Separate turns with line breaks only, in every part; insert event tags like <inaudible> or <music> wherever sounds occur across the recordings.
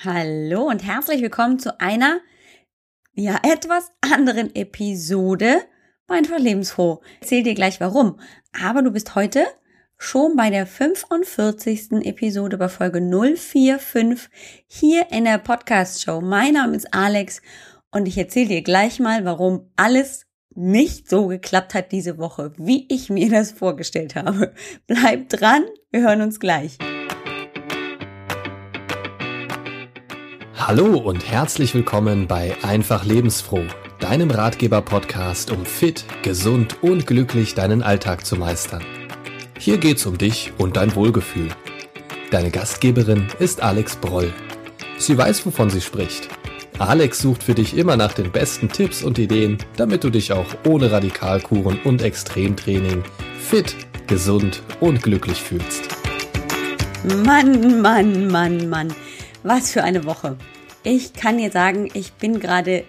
Hallo und herzlich willkommen zu einer, ja, etwas anderen Episode bei Einfach lebensfroh. Erzähl dir gleich warum. Aber du bist heute schon bei der 45. Episode bei Folge 045 hier in der Podcast Show. Mein Name ist Alex und ich erzähle dir gleich mal, warum alles nicht so geklappt hat diese Woche, wie ich mir das vorgestellt habe. Bleib dran, wir hören uns gleich.
Hallo und herzlich willkommen bei Einfach Lebensfroh, deinem Ratgeber-Podcast, um fit, gesund und glücklich deinen Alltag zu meistern. Hier geht's um dich und dein Wohlgefühl. Deine Gastgeberin ist Alex Broll. Sie weiß, wovon sie spricht. Alex sucht für dich immer nach den besten Tipps und Ideen, damit du dich auch ohne Radikalkuren und Extremtraining fit, gesund und glücklich fühlst.
Mann, Mann, Mann, Mann. Was für eine Woche. Ich kann dir sagen, ich bin gerade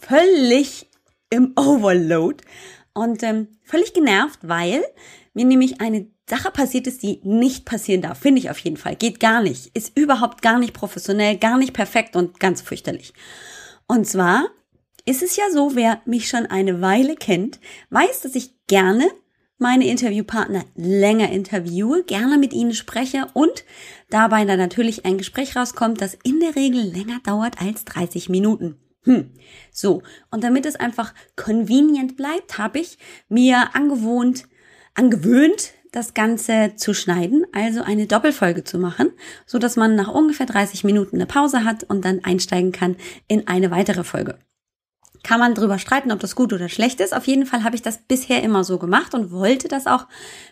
völlig im Overload und ähm, völlig genervt, weil mir nämlich eine Sache passiert ist, die nicht passieren darf. Finde ich auf jeden Fall. Geht gar nicht. Ist überhaupt gar nicht professionell, gar nicht perfekt und ganz fürchterlich. Und zwar ist es ja so, wer mich schon eine Weile kennt, weiß, dass ich gerne meine Interviewpartner länger interviewe, gerne mit ihnen spreche und dabei dann natürlich ein Gespräch rauskommt, das in der Regel länger dauert als 30 Minuten. Hm. So, und damit es einfach convenient bleibt, habe ich mir angewohnt, angewöhnt, das Ganze zu schneiden, also eine Doppelfolge zu machen, so dass man nach ungefähr 30 Minuten eine Pause hat und dann einsteigen kann in eine weitere Folge kann man drüber streiten, ob das gut oder schlecht ist. Auf jeden Fall habe ich das bisher immer so gemacht und wollte das auch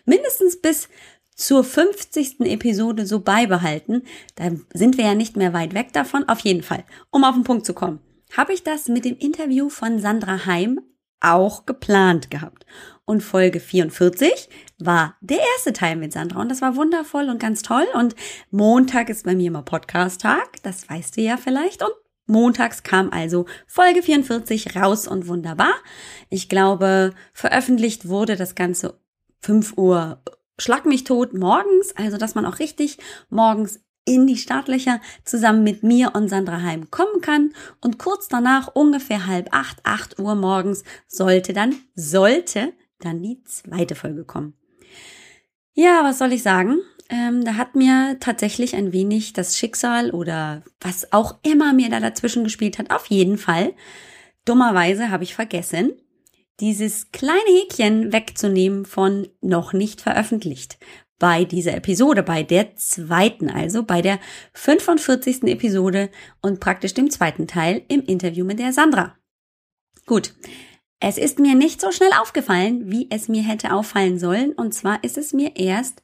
mindestens bis zur 50. Episode so beibehalten. Da sind wir ja nicht mehr weit weg davon. Auf jeden Fall, um auf den Punkt zu kommen, habe ich das mit dem Interview von Sandra Heim auch geplant gehabt. Und Folge 44 war der erste Teil mit Sandra und das war wundervoll und ganz toll. Und Montag ist bei mir immer Podcast-Tag, das weißt du ja vielleicht. Und Montags kam also Folge 44 raus und wunderbar. Ich glaube, veröffentlicht wurde das Ganze 5 Uhr Schlag mich tot morgens, also dass man auch richtig morgens in die Startlöcher zusammen mit mir und Sandra Heim kommen kann. Und kurz danach, ungefähr halb acht, acht Uhr morgens, sollte dann, sollte dann die zweite Folge kommen. Ja, was soll ich sagen? Ähm, da hat mir tatsächlich ein wenig das Schicksal oder was auch immer mir da dazwischen gespielt hat, auf jeden Fall. Dummerweise habe ich vergessen, dieses kleine Häkchen wegzunehmen von noch nicht veröffentlicht. Bei dieser Episode, bei der zweiten, also bei der 45. Episode und praktisch dem zweiten Teil im Interview mit der Sandra. Gut. Es ist mir nicht so schnell aufgefallen, wie es mir hätte auffallen sollen. Und zwar ist es mir erst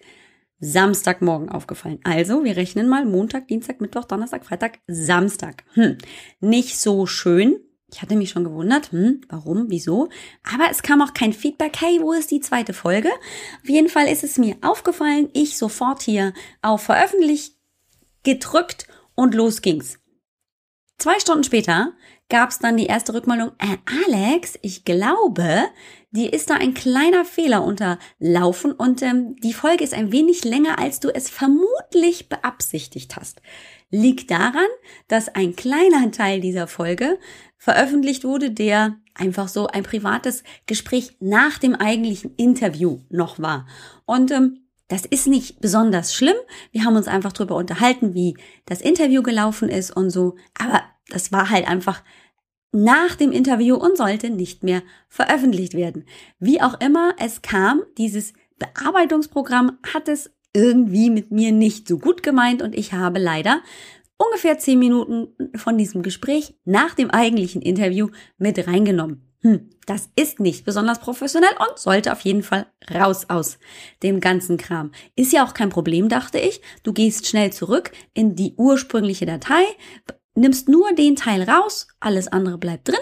Samstagmorgen aufgefallen. Also, wir rechnen mal Montag, Dienstag, Mittwoch, Donnerstag, Freitag, Samstag. Hm, nicht so schön. Ich hatte mich schon gewundert, hm, warum, wieso. Aber es kam auch kein Feedback, hey, wo ist die zweite Folge? Auf jeden Fall ist es mir aufgefallen, ich sofort hier auf Veröffentlich gedrückt und los ging's. Zwei Stunden später gab es dann die erste Rückmeldung, äh, Alex, ich glaube, dir ist da ein kleiner Fehler unterlaufen und ähm, die Folge ist ein wenig länger, als du es vermutlich beabsichtigt hast. Liegt daran, dass ein kleiner Teil dieser Folge veröffentlicht wurde, der einfach so ein privates Gespräch nach dem eigentlichen Interview noch war. Und ähm, das ist nicht besonders schlimm. Wir haben uns einfach darüber unterhalten, wie das Interview gelaufen ist und so. Aber das war halt einfach nach dem Interview und sollte nicht mehr veröffentlicht werden. Wie auch immer es kam, dieses Bearbeitungsprogramm hat es irgendwie mit mir nicht so gut gemeint und ich habe leider ungefähr zehn Minuten von diesem Gespräch nach dem eigentlichen Interview mit reingenommen hm, das ist nicht besonders professionell und sollte auf jeden Fall raus aus dem ganzen Kram. Ist ja auch kein Problem, dachte ich. Du gehst schnell zurück in die ursprüngliche Datei, nimmst nur den Teil raus, alles andere bleibt drin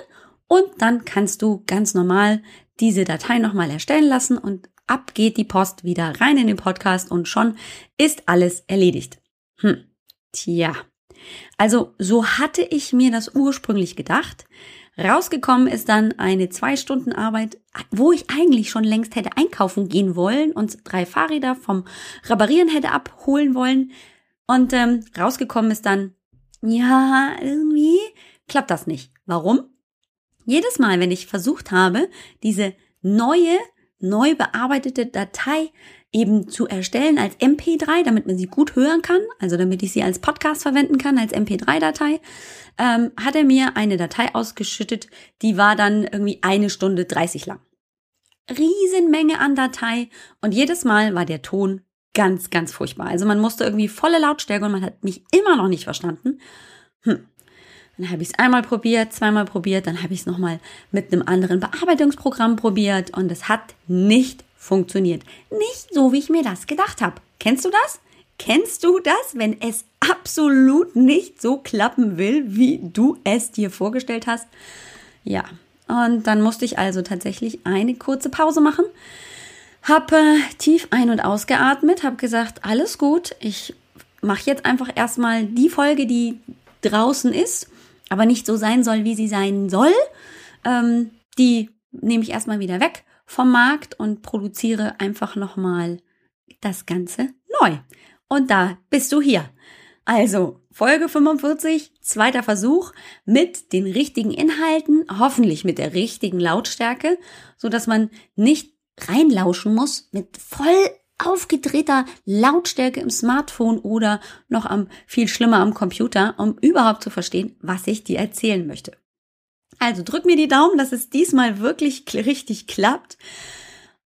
und dann kannst du ganz normal diese Datei nochmal erstellen lassen und ab geht die Post wieder rein in den Podcast und schon ist alles erledigt. Hm, tja. Also so hatte ich mir das ursprünglich gedacht. Rausgekommen ist dann eine zwei Stunden Arbeit, wo ich eigentlich schon längst hätte einkaufen gehen wollen und drei Fahrräder vom Reparieren hätte abholen wollen. Und ähm, rausgekommen ist dann ja, irgendwie klappt das nicht. Warum? Jedes Mal, wenn ich versucht habe, diese neue, neu bearbeitete Datei eben zu erstellen als MP3, damit man sie gut hören kann, also damit ich sie als Podcast verwenden kann, als MP3-Datei, ähm, hat er mir eine Datei ausgeschüttet, die war dann irgendwie eine Stunde 30 lang. Riesenmenge an Datei und jedes Mal war der Ton ganz, ganz furchtbar. Also man musste irgendwie volle Lautstärke und man hat mich immer noch nicht verstanden. Hm. Dann habe ich es einmal probiert, zweimal probiert, dann habe ich es nochmal mit einem anderen Bearbeitungsprogramm probiert und es hat nicht funktioniert. Nicht so, wie ich mir das gedacht habe. Kennst du das? Kennst du das, wenn es absolut nicht so klappen will, wie du es dir vorgestellt hast? Ja, und dann musste ich also tatsächlich eine kurze Pause machen, habe äh, tief ein- und ausgeatmet, habe gesagt, alles gut, ich mache jetzt einfach erstmal die Folge, die draußen ist, aber nicht so sein soll, wie sie sein soll. Ähm, die nehme ich erstmal wieder weg vom Markt und produziere einfach nochmal das Ganze neu. Und da bist du hier. Also, Folge 45, zweiter Versuch mit den richtigen Inhalten, hoffentlich mit der richtigen Lautstärke, so dass man nicht reinlauschen muss mit voll aufgedrehter Lautstärke im Smartphone oder noch am viel schlimmer am Computer, um überhaupt zu verstehen, was ich dir erzählen möchte. Also drück mir die Daumen, dass es diesmal wirklich richtig klappt.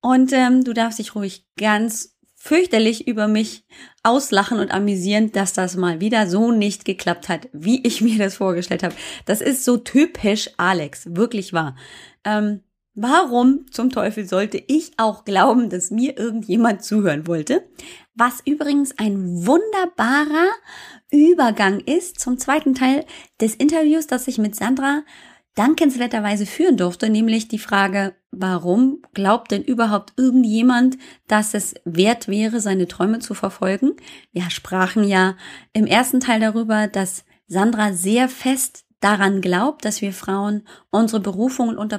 Und ähm, du darfst dich ruhig ganz fürchterlich über mich auslachen und amüsieren, dass das mal wieder so nicht geklappt hat, wie ich mir das vorgestellt habe. Das ist so typisch Alex, wirklich wahr. Ähm, Warum zum Teufel sollte ich auch glauben, dass mir irgendjemand zuhören wollte? Was übrigens ein wunderbarer Übergang ist zum zweiten Teil des Interviews, das ich mit Sandra dankenswerterweise führen durfte, nämlich die Frage, warum glaubt denn überhaupt irgendjemand, dass es wert wäre, seine Träume zu verfolgen? Wir sprachen ja im ersten Teil darüber, dass Sandra sehr fest daran glaubt, dass wir Frauen unsere Berufung und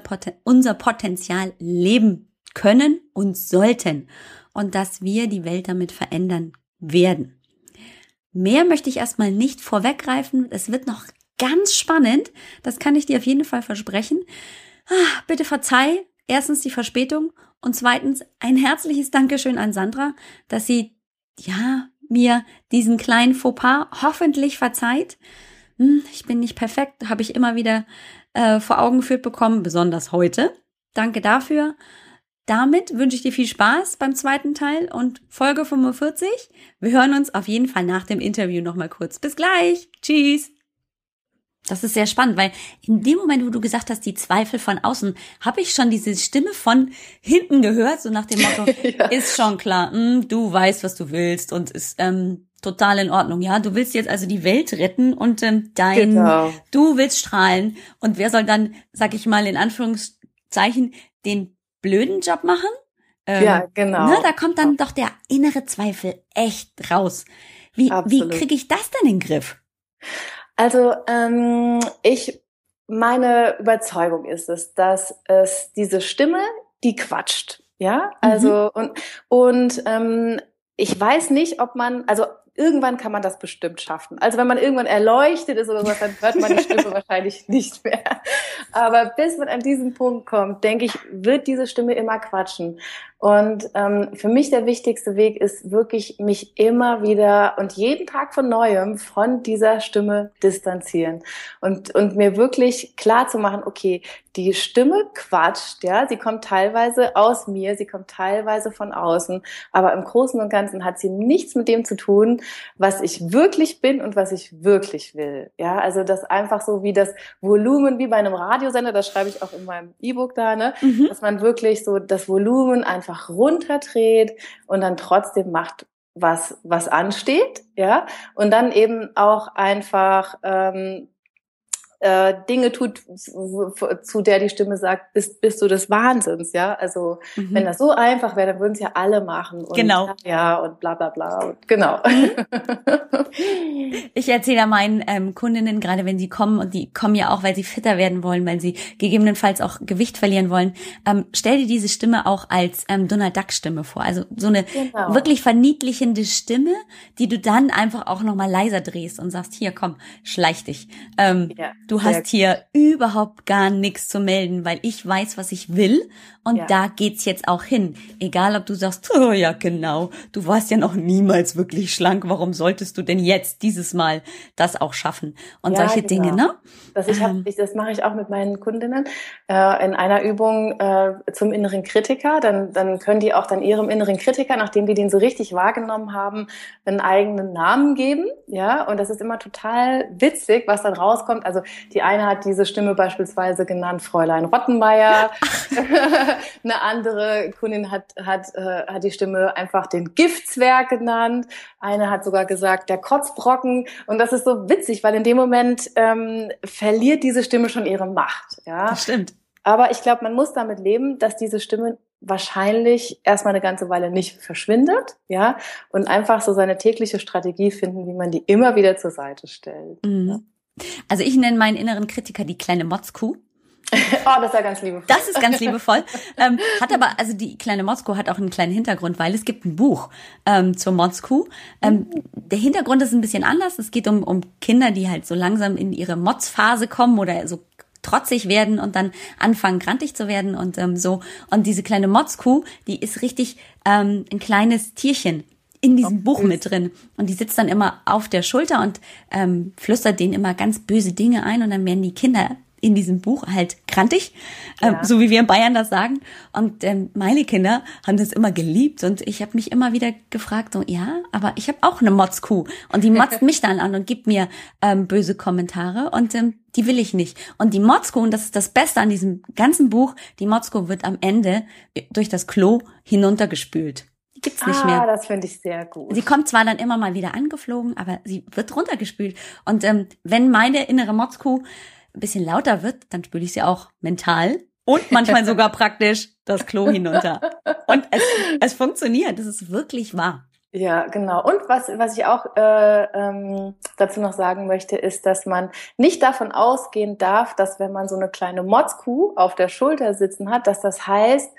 unser Potenzial leben können und sollten und dass wir die Welt damit verändern werden. Mehr möchte ich erstmal nicht vorweggreifen. Es wird noch ganz spannend. Das kann ich dir auf jeden Fall versprechen. Ah, bitte verzeih erstens die Verspätung und zweitens ein herzliches Dankeschön an Sandra, dass sie, ja, mir diesen kleinen Fauxpas hoffentlich verzeiht. Hm, ich bin nicht perfekt, habe ich immer wieder äh, vor Augen geführt bekommen, besonders heute. Danke dafür. Damit wünsche ich dir viel Spaß beim zweiten Teil und Folge 45. Wir hören uns auf jeden Fall nach dem Interview nochmal kurz. Bis gleich. Tschüss. Das ist sehr spannend, weil in dem Moment, wo du gesagt hast, die Zweifel von außen, habe ich schon diese Stimme von hinten gehört, so nach dem Motto, <laughs> ja. ist schon klar, mh, hm, du weißt, was du willst und ist ähm, total in Ordnung. Ja, du willst jetzt also die Welt retten und ähm, dein, genau. du willst strahlen. Und wer soll dann, sag ich mal in Anführungszeichen, den blöden Job machen?
Ähm, ja, genau.
Ne, da kommt dann doch der innere Zweifel echt raus. Wie, wie kriege ich das denn in den Griff?
Also ähm, ich, meine Überzeugung ist es, dass es diese Stimme, die quatscht. Ja, also mhm. und und ähm, ich weiß nicht, ob man, also irgendwann kann man das bestimmt schaffen. Also wenn man irgendwann erleuchtet ist oder sowas, dann hört man die <laughs> Stimme wahrscheinlich nicht mehr. Aber bis man an diesen Punkt kommt, denke ich, wird diese Stimme immer quatschen. Und ähm, für mich der wichtigste Weg ist wirklich, mich immer wieder und jeden Tag von neuem von dieser Stimme distanzieren und, und mir wirklich klar zu machen, okay, die Stimme quatscht, ja, sie kommt teilweise aus mir, sie kommt teilweise von außen, aber im Großen und Ganzen hat sie nichts mit dem zu tun, was ich wirklich bin und was ich wirklich will. Ja, also das einfach so wie das Volumen, wie bei einem Radiosender, das schreibe ich auch in meinem E-Book da, ne, mhm. dass man wirklich so das Volumen einfach runterdreht und dann trotzdem macht, was, was ansteht, ja, und dann eben auch einfach ähm, äh, Dinge tut, zu der die Stimme sagt, bist, bist du des Wahnsinns, ja. Also mhm. wenn das so einfach wäre, dann würden es ja alle machen.
Und, genau.
Ja, und bla bla bla. Und, genau.
Ich erzähle meinen ähm, Kundinnen, gerade wenn sie kommen, und die kommen ja auch, weil sie fitter werden wollen, weil sie gegebenenfalls auch Gewicht verlieren wollen, ähm, stell dir diese Stimme auch als ähm, Donald Duck Stimme vor. Also so eine genau. wirklich verniedlichende Stimme, die du dann einfach auch nochmal leiser drehst und sagst, hier komm, schleich dich. Ähm, ja. Du hast hier überhaupt gar nichts zu melden, weil ich weiß, was ich will und ja. da geht's jetzt auch hin. Egal, ob du sagst, oh ja, genau, du warst ja noch niemals wirklich schlank, warum solltest du denn jetzt dieses Mal das auch schaffen? Und ja, solche genau. Dinge, ne?
Das, ich hab, ähm. ich, das mache ich auch mit meinen Kundinnen äh, in einer Übung äh, zum inneren Kritiker. Dann, dann können die auch dann ihrem inneren Kritiker, nachdem die den so richtig wahrgenommen haben, einen eigenen Namen geben. Ja, und das ist immer total witzig, was dann rauskommt. Also die eine hat diese Stimme beispielsweise genannt Fräulein Rottenmeier. <laughs> Eine andere Kundin hat, hat, äh, hat die Stimme einfach den Giftzwerg genannt. Eine hat sogar gesagt, der Kotzbrocken. Und das ist so witzig, weil in dem Moment ähm, verliert diese Stimme schon ihre Macht. Ja?
Das stimmt.
Aber ich glaube, man muss damit leben, dass diese Stimme wahrscheinlich erstmal eine ganze Weile nicht verschwindet, ja, und einfach so seine tägliche Strategie finden, wie man die immer wieder zur Seite stellt. Mhm.
Also ich nenne meinen inneren Kritiker die kleine Motzkuh. <laughs>
oh, das ist ja ganz liebevoll.
Das ist ganz liebevoll. ähm, hat aber, also die kleine Motzkuh hat auch einen kleinen Hintergrund, weil es gibt ein Buch ähm, zur Motzkuh. Ähm, der Hintergrund ist ein bisschen anders. Es geht um, um Kinder, die halt so langsam in ihre Motzphase kommen oder so trotzig werden und dann anfangen grantig zu werden und ähm, so. Und diese kleine Motzkuh, die ist richtig ähm, ein kleines Tierchen in diesem Buch mit drin. Und die sitzt dann immer auf der Schulter und ähm, flüstert denen immer ganz böse Dinge ein und dann werden die Kinder in diesem Buch halt krantig, ähm, ja. so wie wir in Bayern das sagen. Und ähm, meine Kinder haben das immer geliebt und ich habe mich immer wieder gefragt, so ja, aber ich habe auch eine Motzkuh und die motzt <laughs> mich dann an und gibt mir ähm, böse Kommentare und ähm, die will ich nicht. Und die Motzkuh, und das ist das Beste an diesem ganzen Buch, die Motzkuh wird am Ende durch das Klo hinuntergespült Die gibt's nicht ah, mehr.
das finde ich sehr gut.
Sie kommt zwar dann immer mal wieder angeflogen, aber sie wird runtergespült. Und ähm, wenn meine innere Motzkuh ein bisschen lauter wird, dann spüle ich sie auch mental und manchmal <laughs> sogar praktisch das Klo hinunter. Und es, es funktioniert, das ist wirklich wahr.
Ja, genau. Und was, was ich auch äh, ähm, dazu noch sagen möchte, ist, dass man nicht davon ausgehen darf, dass wenn man so eine kleine Motzkuh auf der Schulter sitzen hat, dass das heißt,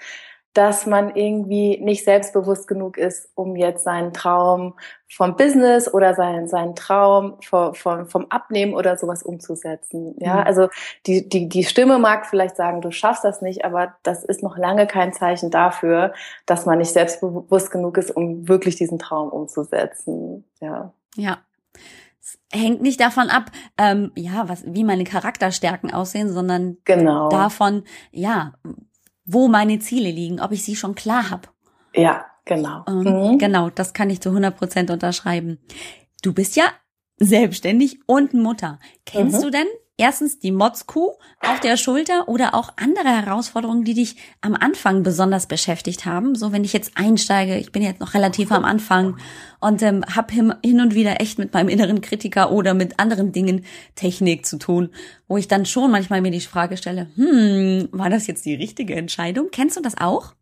dass man irgendwie nicht selbstbewusst genug ist, um jetzt seinen Traum vom Business oder seinen, seinen Traum vom, vom, vom Abnehmen oder sowas umzusetzen. Ja, mhm. also die, die, die Stimme mag vielleicht sagen, du schaffst das nicht, aber das ist noch lange kein Zeichen dafür, dass man nicht selbstbewusst genug ist, um wirklich diesen Traum umzusetzen. Ja.
Ja, hängt nicht davon ab, ähm, ja, was, wie meine Charakterstärken aussehen, sondern genau. davon, ja, wo meine Ziele liegen, ob ich sie schon klar habe.
Ja, genau.
Ähm, mhm. Genau, das kann ich zu 100 Prozent unterschreiben. Du bist ja selbstständig und Mutter. Kennst mhm. du denn erstens die Motzkuh auf der Schulter oder auch andere Herausforderungen, die dich am Anfang besonders beschäftigt haben? So, wenn ich jetzt einsteige, ich bin jetzt noch relativ am Anfang und ähm, habe hin und wieder echt mit meinem inneren Kritiker oder mit anderen Dingen Technik zu tun, wo ich dann schon manchmal mir die Frage stelle, hm, war das jetzt die richtige Entscheidung? Kennst du das auch?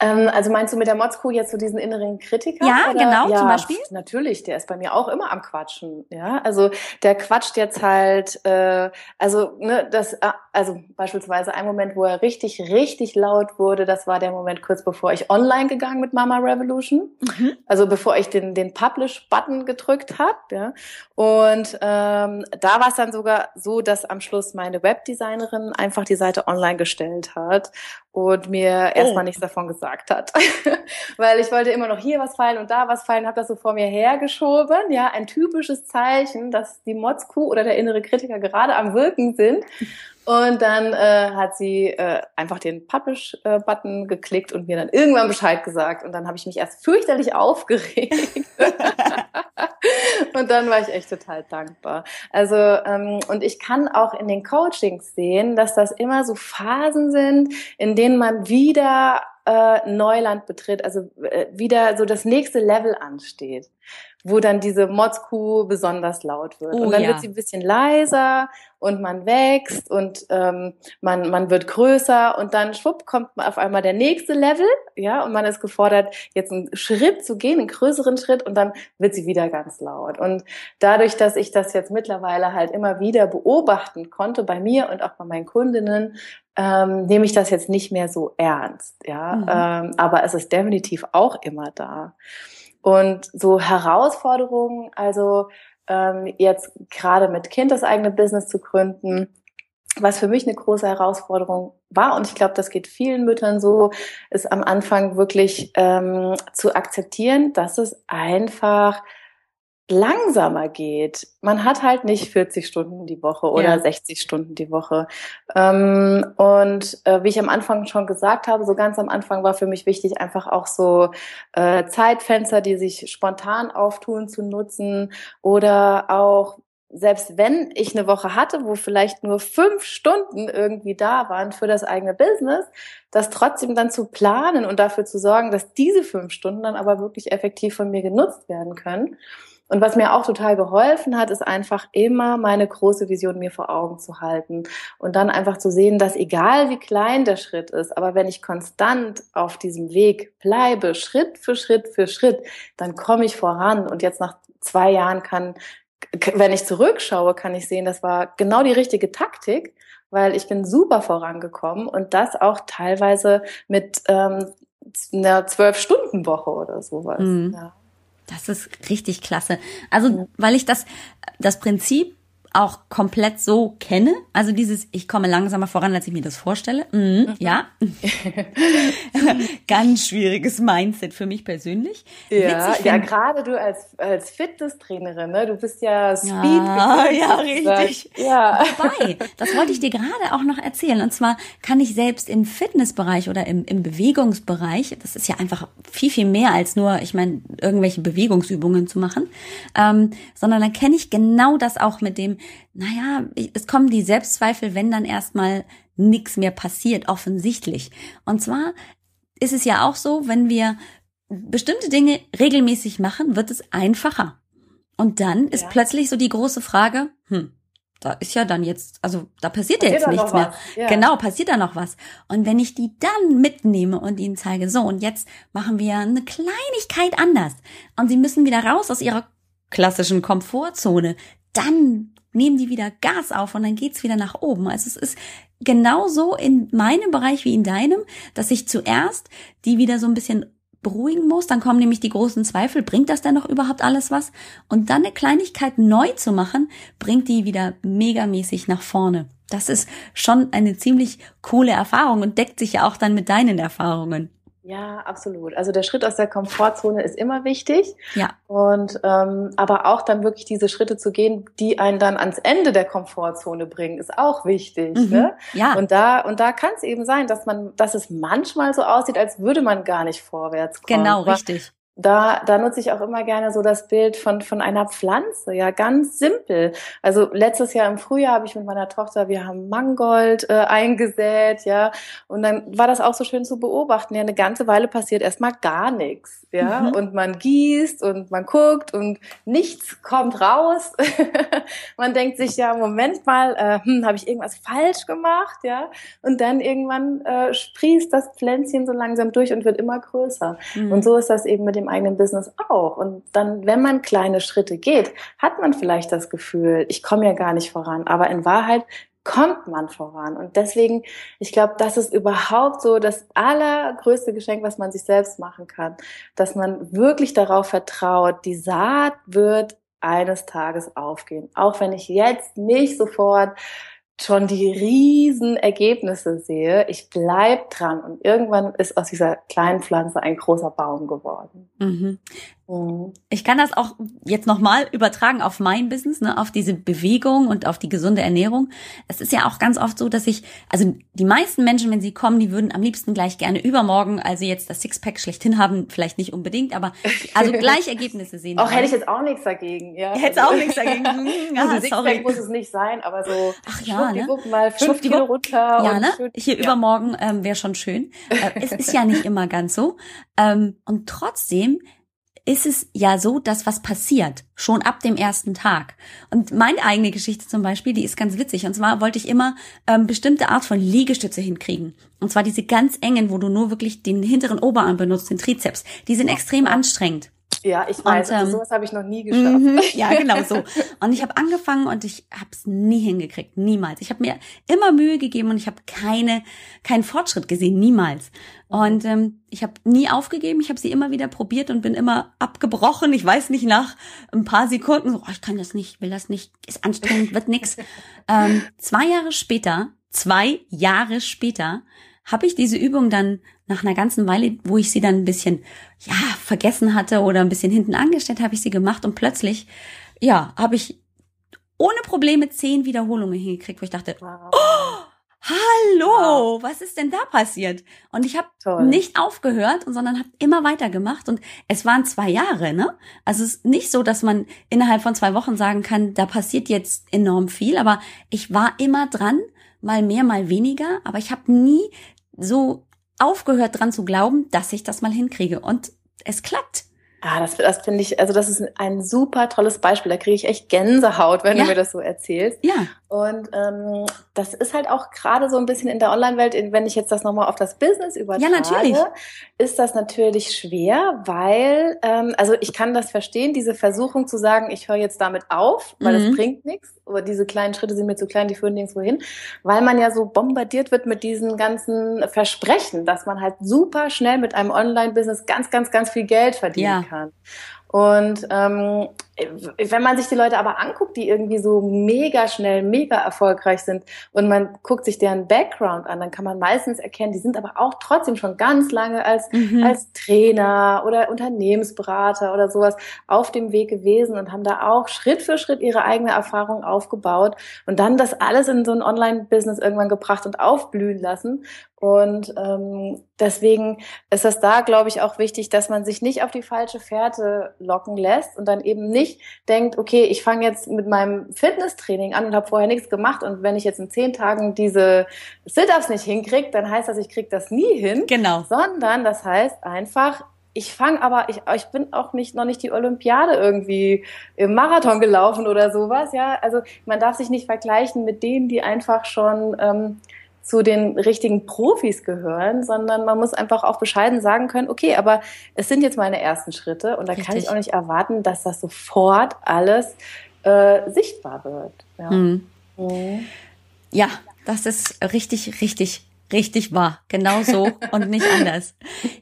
Ähm, also meinst du mit der Motzkuh jetzt so diesen inneren Kritiker?
Ja, oder? genau, ja, zum Beispiel.
Natürlich, der ist bei mir auch immer am Quatschen. Ja, also der quatscht jetzt halt, äh, also ne, das, äh, also beispielsweise ein Moment, wo er richtig, richtig laut wurde, das war der Moment kurz bevor ich online gegangen mit Mama Revolution. Mhm. Also bevor ich den den Publish-Button gedrückt habe. Ja, und ähm, da war es dann sogar so, dass am Schluss meine Webdesignerin einfach die Seite online gestellt hat und mir erstmal oh. nichts davon gesagt hat. <laughs> Weil ich wollte immer noch hier was fallen und da was fallen, habe das so vor mir hergeschoben. Ja, ein typisches Zeichen, dass die Motzkuh oder der innere Kritiker gerade am Wirken sind. Und dann äh, hat sie äh, einfach den Publish-Button geklickt und mir dann irgendwann Bescheid gesagt. Und dann habe ich mich erst fürchterlich aufgeregt. <laughs> und dann war ich echt total dankbar. Also, ähm, und ich kann auch in den Coachings sehen, dass das immer so Phasen sind, in denen man wieder äh, Neuland betritt, also äh, wieder so das nächste Level ansteht. Wo dann diese Motzkuh besonders laut wird.
Oh,
und dann
ja.
wird sie ein bisschen leiser und man wächst und ähm, man, man wird größer und dann schwupp kommt auf einmal der nächste Level, ja, und man ist gefordert, jetzt einen Schritt zu gehen, einen größeren Schritt und dann wird sie wieder ganz laut. Und dadurch, dass ich das jetzt mittlerweile halt immer wieder beobachten konnte bei mir und auch bei meinen Kundinnen, ähm, nehme ich das jetzt nicht mehr so ernst, ja,
Mhm.
ähm, aber es ist definitiv auch immer da. Und so Herausforderungen, also ähm, jetzt gerade mit Kind das eigene Business zu gründen, was für mich eine große Herausforderung war, und ich glaube, das geht vielen Müttern so, ist am Anfang wirklich ähm, zu akzeptieren, dass es einfach langsamer geht. Man hat halt nicht 40 Stunden die Woche oder
Ja.
60 Stunden die Woche. Ähm, und äh, wie ich am Anfang schon gesagt habe, so ganz am Anfang war für mich wichtig, einfach auch so äh, Zeitfenster, die sich spontan auftun, zu nutzen oder auch selbst wenn ich eine Woche hatte, wo vielleicht nur fünf Stunden irgendwie da waren für das eigene Business, das trotzdem dann zu planen und dafür zu sorgen, dass diese fünf Stunden dann aber wirklich effektiv von mir genutzt werden können. Und was mir auch total geholfen hat, ist einfach immer meine große Vision mir vor Augen zu halten und dann einfach zu sehen, dass egal wie klein der Schritt ist, aber wenn ich konstant auf diesem Weg bleibe, Schritt für Schritt für Schritt, dann komme ich voran. Und jetzt nach zwei Jahren kann, wenn ich zurückschaue, kann ich sehen, das war genau die richtige Taktik, weil ich bin super vorangekommen und das auch teilweise mit ähm, einer Zwölf-Stunden-Woche oder sowas.
Mhm.
Ja.
Das ist richtig klasse. Also, weil ich das, das Prinzip auch komplett so kenne. Also dieses, ich komme langsamer voran, als ich mir das vorstelle. Mhm, Ja. <laughs> Ganz schwieriges Mindset für mich persönlich.
Ja,
Witzig
ja gerade du als, als Fitnesstrainerin, ne? du bist ja Speed.
Ja, ja, richtig.
Ja.
Wobei, das wollte ich dir gerade auch noch erzählen. Und zwar kann ich selbst im Fitnessbereich oder im, im Bewegungsbereich, das ist ja einfach viel, viel mehr als nur, ich meine, irgendwelche Bewegungsübungen zu machen, ähm, sondern dann kenne ich genau das auch mit dem, naja, es kommen die Selbstzweifel, wenn dann erstmal nichts mehr passiert, offensichtlich. Und zwar ist es ja auch so, wenn wir bestimmte Dinge regelmäßig machen, wird es einfacher. Und dann ist
Ja.
plötzlich so die große Frage, hm, da ist ja dann jetzt, also da passiert ja
Passiert
jetzt
da
nichts mehr.
Ja.
Genau, passiert da noch was. Und wenn ich die dann mitnehme und ihnen zeige, so, und jetzt machen wir eine Kleinigkeit anders und sie müssen wieder raus aus ihrer klassischen Komfortzone, dann nehmen die wieder Gas auf und dann geht's wieder nach oben. Also es ist genauso in meinem Bereich wie in deinem, dass ich zuerst die wieder so ein bisschen beruhigen muss, dann kommen nämlich die großen Zweifel, bringt das denn noch überhaupt alles was? Und dann eine Kleinigkeit neu zu machen, bringt die wieder megamäßig nach vorne. Das ist schon eine ziemlich coole Erfahrung und deckt sich ja auch dann mit deinen Erfahrungen.
Ja, absolut. Also der Schritt aus der Komfortzone ist immer wichtig.
Ja.
Und ähm, aber auch dann wirklich diese Schritte zu gehen, die einen dann ans Ende der Komfortzone bringen, ist auch wichtig.
Mhm.
Ne?
Ja.
Und da und da kann es eben sein, dass man, dass es manchmal so aussieht, als würde man gar nicht vorwärts kommen.
Genau, richtig.
Da, da nutze ich auch immer gerne so das Bild von, von einer Pflanze, ja, ganz simpel. Also letztes Jahr im Frühjahr habe ich mit meiner Tochter, wir haben Mangold äh, eingesät, ja, und dann war das auch so schön zu beobachten. Ja, eine ganze Weile passiert erstmal gar nichts, ja,
Mhm.
und man gießt und man guckt und nichts kommt raus. <laughs> man denkt sich, ja, Moment mal, äh, hm, habe ich irgendwas falsch gemacht, ja, und dann irgendwann äh, sprießt das Pflänzchen so langsam durch und wird immer größer.
Mhm.
Und so ist das eben mit dem eigenen Business auch. Und dann, wenn man kleine Schritte geht, hat man vielleicht das Gefühl, ich komme ja gar nicht voran. Aber in Wahrheit kommt man voran. Und deswegen, ich glaube, das ist überhaupt so das allergrößte Geschenk, was man sich selbst machen kann, dass man wirklich darauf vertraut, die Saat wird eines Tages aufgehen. Auch wenn ich jetzt nicht sofort schon die riesen Ergebnisse sehe, ich bleib dran und irgendwann ist aus dieser kleinen Pflanze ein großer Baum geworden.
Mhm. Ich kann das auch jetzt nochmal übertragen auf mein Business, ne, auf diese Bewegung und auf die gesunde Ernährung. Es ist ja auch ganz oft so, dass ich, also die meisten Menschen, wenn sie kommen, die würden am liebsten gleich gerne übermorgen, also jetzt das Sixpack schlechthin haben, vielleicht nicht unbedingt, aber also <laughs> gleich Ergebnisse sehen.
Auch hätte ich jetzt auch nichts dagegen. Ja.
Hättest auch nichts dagegen. <laughs> Hm, ja,
also Sixpack
sorry.
muss es nicht sein, aber so
Ach ja, ne?
mal fünf. Kilo runter.
Ja,
und
ne? Hier
ja.
übermorgen ähm, wäre schon schön. Äh, es ist ja nicht <laughs> immer ganz so. Ähm, und trotzdem ist es ja so, dass was passiert, schon ab dem ersten Tag. Und meine eigene Geschichte zum Beispiel, die ist ganz witzig. Und zwar wollte ich immer ähm, bestimmte Art von Liegestütze hinkriegen. Und zwar diese ganz engen, wo du nur wirklich den hinteren Oberarm benutzt, den Trizeps. Die sind extrem anstrengend.
Ja, ich weiß, und, also ähm, also sowas habe ich noch nie geschafft. Mhm, <laughs>
ja, genau so. Und ich habe angefangen und ich habe es nie hingekriegt, niemals. Ich habe mir immer Mühe gegeben und ich habe keine keinen Fortschritt gesehen, niemals. Und ähm, ich habe nie aufgegeben, ich habe sie immer wieder probiert und bin immer abgebrochen. Ich weiß nicht nach ein paar Sekunden, so, oh, ich kann das nicht, will das nicht, ist anstrengend, wird nix. <laughs> ähm, zwei Jahre später, zwei Jahre später habe ich diese Übung dann nach einer ganzen Weile, wo ich sie dann ein bisschen, ja, vergessen hatte oder ein bisschen hinten angestellt, habe ich sie gemacht und plötzlich, ja, habe ich ohne Probleme zehn Wiederholungen hingekriegt, wo ich dachte, oh, hallo, was ist denn da passiert? Und ich habe nicht aufgehört, sondern habe immer weitergemacht und es waren zwei Jahre, ne? Also es ist nicht so, dass man innerhalb von zwei Wochen sagen kann, da passiert jetzt enorm viel, aber ich war immer dran, mal mehr, mal weniger, aber ich habe nie so aufgehört dran zu glauben, dass ich das mal hinkriege. Und es klappt.
Ah, das, das finde ich, also das ist ein super tolles Beispiel. Da kriege ich echt Gänsehaut, wenn ja. du mir das so erzählst.
Ja.
Und ähm, das ist halt auch gerade so ein bisschen in der Online-Welt, wenn ich jetzt das nochmal auf das Business übertrage, ja, natürlich. ist das natürlich schwer, weil, ähm, also ich kann das verstehen, diese Versuchung zu sagen, ich höre jetzt damit auf, weil mhm. bringt nichts, aber diese kleinen Schritte sind mir zu klein, die führen nirgendwo hin, weil man ja so bombardiert wird mit diesen ganzen Versprechen, dass man halt super schnell mit einem Online-Business ganz, ganz, ganz viel Geld verdienen ja. kann. Und ähm, wenn man sich die Leute aber anguckt, die irgendwie so mega schnell, mega erfolgreich sind und man guckt sich deren Background an, dann kann man meistens erkennen, die sind aber auch trotzdem schon ganz lange als, mhm. als Trainer oder Unternehmensberater oder sowas auf dem Weg gewesen und haben da auch Schritt für Schritt ihre eigene Erfahrung aufgebaut und dann das alles in so ein Online-Business irgendwann gebracht und aufblühen lassen. Und ähm, deswegen ist das da, glaube ich, auch wichtig, dass man sich nicht auf die falsche Fährte locken lässt und dann eben nicht denkt, okay, ich fange jetzt mit meinem Fitnesstraining an und habe vorher nichts gemacht und wenn ich jetzt in zehn Tagen diese Sit-ups nicht hinkriege, dann heißt das, ich kriege das nie hin.
Genau.
Sondern das heißt einfach, ich fange aber, ich, ich bin auch nicht noch nicht die Olympiade irgendwie im Marathon gelaufen oder sowas, ja. Also man darf sich nicht vergleichen mit denen, die einfach schon ähm, zu den richtigen Profis gehören, sondern man muss einfach auch bescheiden sagen können, okay, aber es sind jetzt meine ersten Schritte und da Richtig. kann ich auch nicht erwarten, dass das sofort alles äh, sichtbar wird. Ja.
Mhm. Mhm. ja, das ist richtig, richtig richtig wahr. Genau so <laughs> und nicht anders.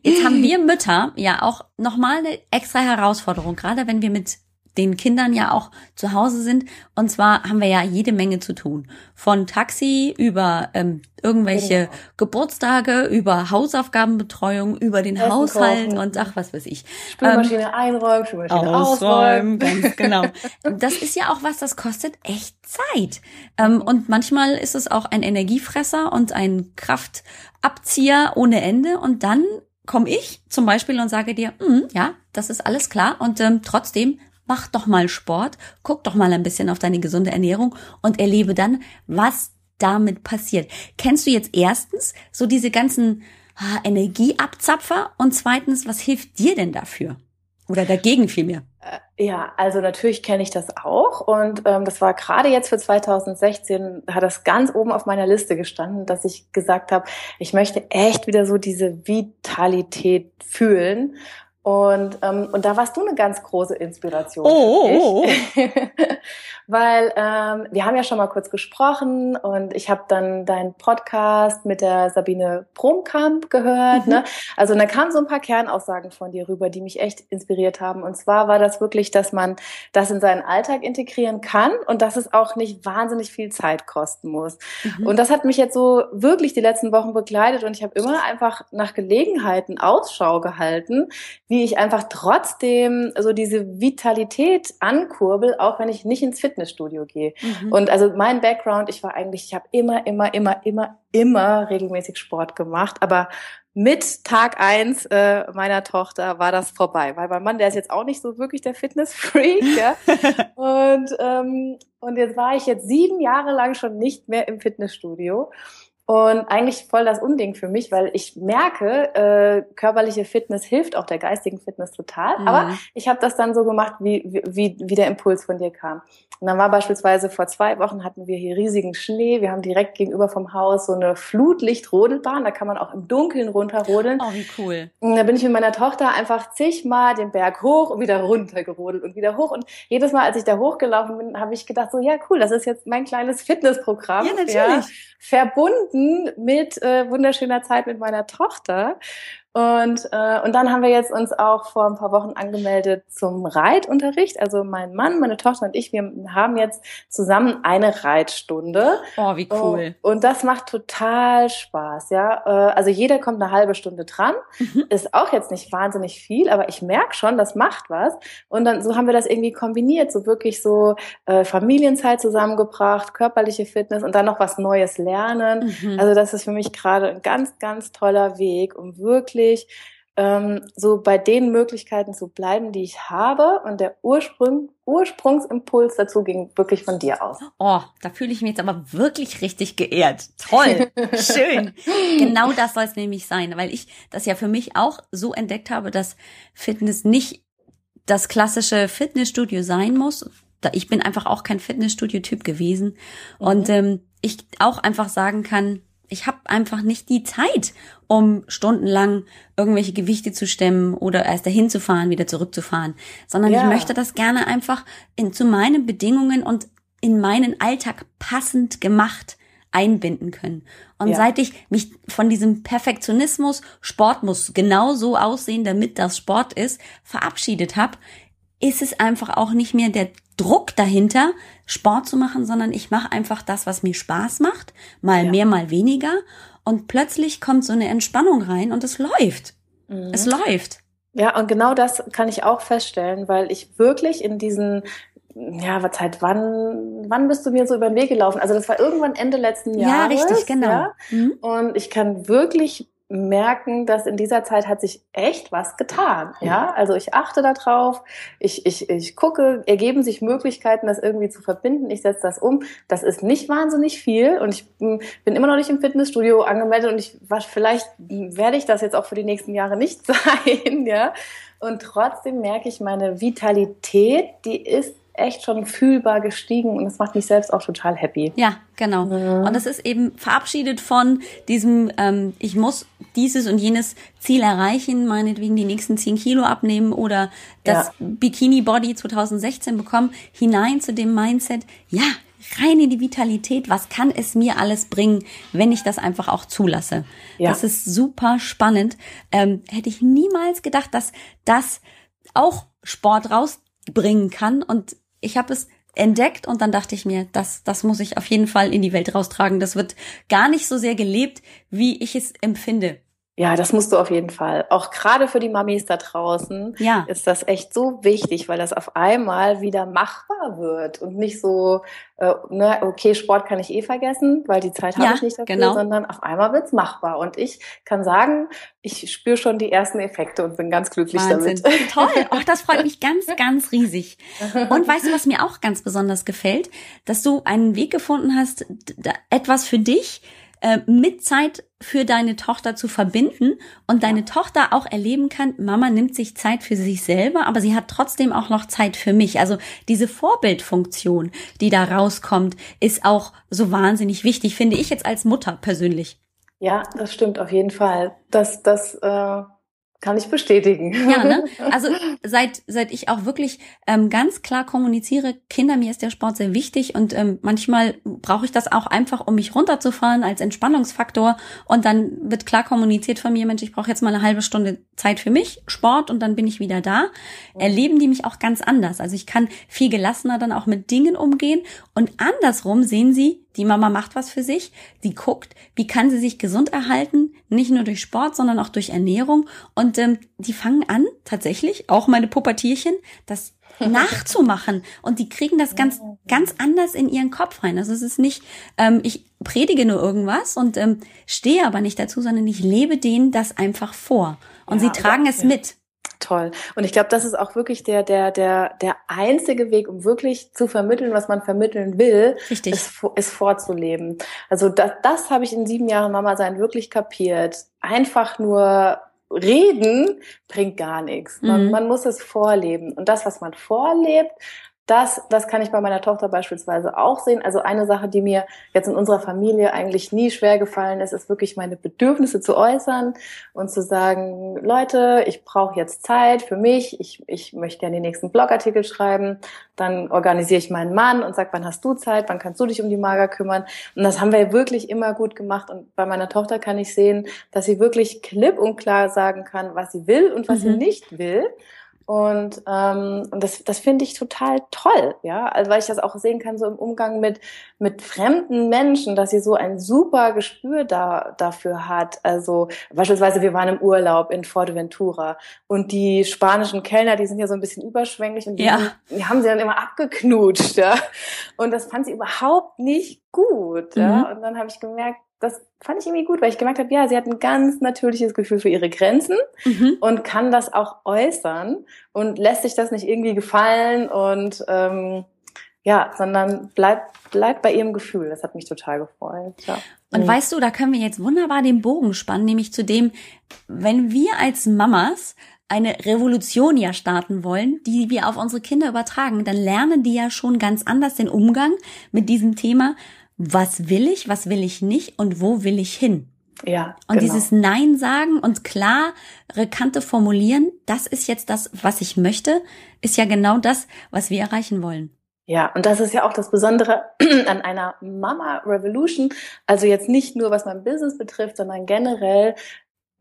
Jetzt haben wir Mütter ja auch nochmal eine extra Herausforderung, gerade wenn wir mit den Kindern ja auch zu Hause sind. Und zwar haben wir ja jede Menge zu tun. Von Taxi über ähm, irgendwelche genau. Geburtstage, über Hausaufgabenbetreuung, über den Essen Haushalt kochen. und ach, was weiß ich.
Spülmaschine ähm, einräumen, Spülmaschine ausräumen. <laughs>
Ganz genau. Das ist ja auch was, das kostet echt Zeit. Ähm, und manchmal ist es auch ein Energiefresser und ein Kraftabzieher ohne Ende. Und dann komme ich zum Beispiel und sage dir, mm, ja, das ist alles klar. Und ähm, trotzdem mach doch mal Sport, guck doch mal ein bisschen auf deine gesunde Ernährung und erlebe dann, was damit passiert. Kennst du jetzt erstens so diese ganzen ah, Energieabzapfer und zweitens, was hilft dir denn dafür? Oder dagegen vielmehr?
Äh, ja, also natürlich kenne ich das auch und ähm, das war gerade jetzt für 2016, hat das ganz oben auf meiner Liste gestanden, dass ich gesagt habe, ich möchte echt wieder so diese Vitalität fühlen und, ähm, und da warst du eine ganz große Inspiration.
Oh, oh, oh. <laughs>
Weil ähm, wir haben ja schon mal kurz gesprochen und ich habe dann deinen Podcast mit der Sabine Bromkamp gehört. Mhm. Ne? Also da kamen so ein paar Kernaussagen von dir rüber, die mich echt inspiriert haben. Und zwar war das wirklich, dass man das in seinen Alltag integrieren kann und dass es auch nicht wahnsinnig viel Zeit kosten muss. Mhm. Und das hat mich jetzt so wirklich die letzten Wochen begleitet und ich habe immer einfach nach Gelegenheiten Ausschau gehalten, wie ich einfach trotzdem so diese Vitalität ankurbel, auch wenn ich nicht ins Fitnessstudio gehe. Mhm. Und also mein Background, ich war eigentlich, ich habe immer, immer, immer, immer, immer regelmäßig Sport gemacht, aber mit Tag eins äh, meiner Tochter war das vorbei, weil mein Mann, der ist jetzt auch nicht so wirklich der Fitnessfreak, ja. <laughs> und ähm, und jetzt war ich jetzt sieben Jahre lang schon nicht mehr im Fitnessstudio und eigentlich voll das Unding für mich, weil ich merke, äh, körperliche Fitness hilft auch der geistigen Fitness total. Mhm. Aber ich habe das dann so gemacht, wie, wie, wie der Impuls von dir kam. Und dann war beispielsweise vor zwei Wochen hatten wir hier riesigen Schnee. Wir haben direkt gegenüber vom Haus so eine Flutlichtrodelbahn. Da kann man auch im Dunkeln runterrodeln.
Oh, wie cool.
Und da bin ich mit meiner Tochter einfach zigmal den Berg hoch und wieder runter gerodelt und wieder hoch. Und jedes Mal, als ich da hochgelaufen bin, habe ich gedacht, so ja cool, das ist jetzt mein kleines Fitnessprogramm.
Ja, natürlich. Ja,
verbunden mit äh, wunderschöner Zeit mit meiner Tochter. Und, äh, und dann haben wir jetzt uns auch vor ein paar Wochen angemeldet zum Reitunterricht. Also mein Mann, meine Tochter und ich, wir haben jetzt zusammen eine Reitstunde.
Oh, wie cool.
Und, und das macht total Spaß, ja. Äh, also jeder kommt eine halbe Stunde dran. Mhm. Ist auch jetzt nicht wahnsinnig viel, aber ich merke schon, das macht was. Und dann so haben wir das irgendwie kombiniert, so wirklich so äh, Familienzeit zusammengebracht, körperliche Fitness und dann noch was Neues lernen. Mhm. Also das ist für mich gerade ein ganz, ganz toller Weg, um wirklich wirklich ähm, so bei den Möglichkeiten zu bleiben, die ich habe. Und der Ursprung, Ursprungsimpuls dazu ging wirklich von dir aus.
Oh, da fühle ich mich jetzt aber wirklich richtig geehrt. Toll, <laughs> schön. Genau das soll es nämlich sein, weil ich das ja für mich auch so entdeckt habe, dass Fitness nicht das klassische Fitnessstudio sein muss. Ich bin einfach auch kein Fitnessstudio-Typ gewesen. Mhm. Und ähm, ich auch einfach sagen kann, ich habe einfach nicht die Zeit, um stundenlang irgendwelche Gewichte zu stemmen oder erst dahin zu fahren, wieder zurückzufahren, sondern ja. ich möchte das gerne einfach in, zu meinen Bedingungen und in meinen Alltag passend gemacht einbinden können. Und ja. seit ich mich von diesem Perfektionismus, Sport muss genau so aussehen, damit das Sport ist, verabschiedet habe, ist es einfach auch nicht mehr der Druck dahinter, Sport zu machen, sondern ich mache einfach das, was mir Spaß macht, mal ja. mehr, mal weniger. Und plötzlich kommt so eine Entspannung rein und es läuft. Mhm. Es läuft.
Ja, und genau das kann ich auch feststellen, weil ich wirklich in diesen ja, was halt, wann, wann bist du mir so über den Weg gelaufen? Also das war irgendwann Ende letzten Jahres.
Ja, richtig, genau. Ja?
Mhm. Und ich kann wirklich merken, dass in dieser Zeit hat sich echt was getan. Ja, also ich achte darauf, ich, ich, ich gucke, ergeben sich Möglichkeiten, das irgendwie zu verbinden. Ich setze das um. Das ist nicht wahnsinnig viel und ich bin immer noch nicht im Fitnessstudio angemeldet und ich was vielleicht werde ich das jetzt auch für die nächsten Jahre nicht <laughs> sein. Ja, und trotzdem merke ich meine Vitalität, die ist echt schon fühlbar gestiegen und das macht mich selbst auch total happy.
Ja, genau. Mhm. Und das ist eben verabschiedet von diesem, ähm, ich muss dieses und jenes Ziel erreichen, meinetwegen die nächsten 10 Kilo abnehmen oder das ja. Bikini Body 2016 bekommen, hinein zu dem Mindset, ja, rein in die Vitalität, was kann es mir alles bringen, wenn ich das einfach auch zulasse. Ja. Das ist super spannend. Ähm, hätte ich niemals gedacht, dass das auch Sport rausbringen kann und ich habe es entdeckt und dann dachte ich mir, das, das muss ich auf jeden Fall in die Welt raustragen. Das wird gar nicht so sehr gelebt, wie ich es empfinde.
Ja, das musst du auf jeden Fall. Auch gerade für die Mamis da draußen ja. ist das echt so wichtig, weil das auf einmal wieder machbar wird und nicht so, äh, ne, okay, Sport kann ich eh vergessen, weil die Zeit ja, habe ich nicht dafür, genau. sondern auf einmal wird's machbar. Und ich kann sagen, ich spüre schon die ersten Effekte und bin ganz glücklich Wahnsinn. damit.
Toll, oh, das freut mich ganz, ganz riesig. Und weißt du, was mir auch ganz besonders gefällt? Dass du einen Weg gefunden hast, etwas für dich, äh, mit Zeit für deine Tochter zu verbinden und deine Tochter auch erleben kann, Mama nimmt sich Zeit für sich selber, aber sie hat trotzdem auch noch Zeit für mich. Also diese Vorbildfunktion, die da rauskommt, ist auch so wahnsinnig wichtig, finde ich jetzt als Mutter persönlich.
Ja, das stimmt auf jeden Fall. Das, das äh, kann ich bestätigen.
Ja, ne? <laughs> Also seit seit ich auch wirklich ähm, ganz klar kommuniziere, Kinder, mir ist der Sport sehr wichtig und ähm, manchmal brauche ich das auch einfach, um mich runterzufahren als Entspannungsfaktor und dann wird klar kommuniziert von mir, Mensch, ich brauche jetzt mal eine halbe Stunde Zeit für mich, Sport und dann bin ich wieder da. Erleben die mich auch ganz anders. Also ich kann viel gelassener dann auch mit Dingen umgehen und andersrum sehen sie, die Mama macht was für sich, sie guckt, wie kann sie sich gesund erhalten, nicht nur durch Sport, sondern auch durch Ernährung. Und ähm, die fangen an, tatsächlich, auch meine Pubertierchen, das <laughs> nachzumachen. Und die kriegen das ganz, ganz anders in ihren Kopf rein. Also es ist nicht, ähm, ich predige nur irgendwas und ähm, stehe aber nicht dazu, sondern ich lebe denen das einfach vor. Und ja, sie tragen es mit.
Toll. Und ich glaube, das ist auch wirklich der, der, der, der einzige Weg, um wirklich zu vermitteln, was man vermitteln will,
Richtig.
Ist, ist vorzuleben. Also das, das habe ich in sieben Jahren Mama sein wirklich kapiert. Einfach nur reden bringt gar nichts. Man,
Mhm.
man muss es vorleben. Und das, was man vorlebt, das, das kann ich bei meiner Tochter beispielsweise auch sehen. Also eine Sache, die mir jetzt in unserer Familie eigentlich nie schwer gefallen ist, ist wirklich meine Bedürfnisse zu äußern und zu sagen, Leute, ich brauche jetzt Zeit für mich, ich, ich möchte gerne den nächsten Blogartikel schreiben, dann organisiere ich meinen Mann und sage, wann hast du Zeit, wann kannst du dich um die Mager kümmern. Und das haben wir wirklich immer gut gemacht. Und bei meiner Tochter kann ich sehen, dass sie wirklich klipp und klar sagen kann, was sie will und was sie
Mhm.
nicht will. Und, ähm, und das, das finde ich total toll, ja, also weil ich das auch sehen kann so im Umgang mit mit fremden Menschen, dass sie so ein super Gespür da dafür hat. Also beispielsweise wir waren im Urlaub in Fuerteventura und die spanischen Kellner, die sind ja so ein bisschen überschwänglich und die,
Ja.
haben, die haben sie dann immer abgeknutscht, ja, und das fand sie überhaupt nicht gut,
Mhm.
ja, und dann habe ich gemerkt, das fand ich irgendwie gut, weil ich gemerkt habe, ja, sie hat ein ganz natürliches Gefühl für ihre Grenzen
Mhm.
und kann das auch äußern und lässt sich das nicht irgendwie gefallen und ähm, ja, sondern bleibt bleibt bei ihrem Gefühl. Das hat mich total gefreut. Ja.
Und
Mhm.
weißt du, da können wir jetzt wunderbar den Bogen spannen, nämlich zu dem, wenn wir als Mamas eine Revolution ja starten wollen, die wir auf unsere Kinder übertragen, dann lernen die ja schon ganz anders den Umgang mit diesem Thema. Was will ich, was will ich nicht und wo will ich hin?
ja,
Und
genau.
dieses Nein sagen und klare Kante formulieren, das ist jetzt das, was ich möchte, ist ja genau das, was wir erreichen wollen.
Ja, und das ist ja auch das Besondere <clears throat> an einer Mama Revolution. Also jetzt nicht nur, was mein Business betrifft, sondern generell.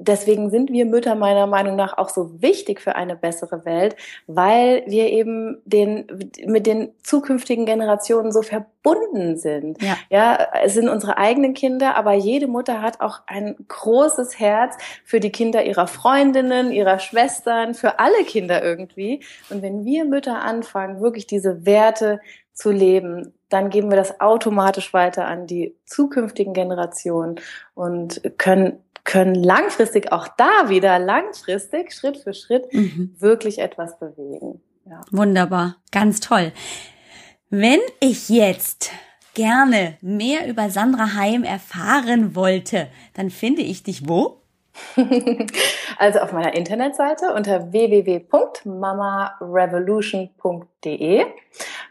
Deswegen sind wir Mütter meiner Meinung nach auch so wichtig für eine bessere Welt, weil wir eben den, mit den zukünftigen Generationen so verbunden sind.
Ja.
Ja, es sind unsere eigenen Kinder, aber jede Mutter hat auch ein großes Herz für die Kinder ihrer Freundinnen, ihrer Schwestern, für alle Kinder irgendwie. Und wenn wir Mütter anfangen, wirklich diese Werte zu leben, dann geben wir das automatisch weiter an die zukünftigen Generationen und können können langfristig auch da wieder langfristig Schritt für Schritt
Mhm.
wirklich etwas bewegen. Ja.
Wunderbar, ganz toll. Wenn ich jetzt gerne mehr über Sandra Heim erfahren wollte, dann finde ich dich wo? <laughs>
Also auf meiner Internetseite unter www.mamarevolution.de.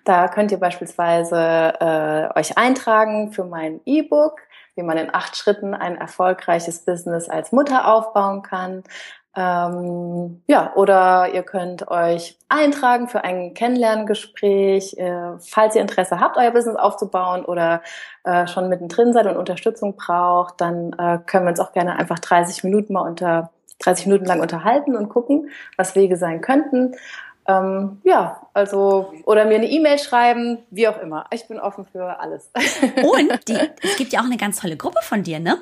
Da könnt ihr beispielsweise äh, euch eintragen für mein E-Book, wie man in acht Schritten ein erfolgreiches Business als Mutter aufbauen kann. Ähm, ja, oder ihr könnt euch eintragen für ein Kennenlerngespräch, äh, falls ihr Interesse habt, euer Business aufzubauen oder äh, schon mittendrin seid und Unterstützung braucht, dann äh, können wir uns auch gerne einfach 30 Minuten mal unter 30 Minuten lang unterhalten und gucken, was Wege sein könnten. Ähm, ja, also oder mir eine E-Mail schreiben, wie auch immer. Ich bin offen für alles. <laughs>
Und die, es gibt ja auch eine ganz tolle Gruppe von dir, ne?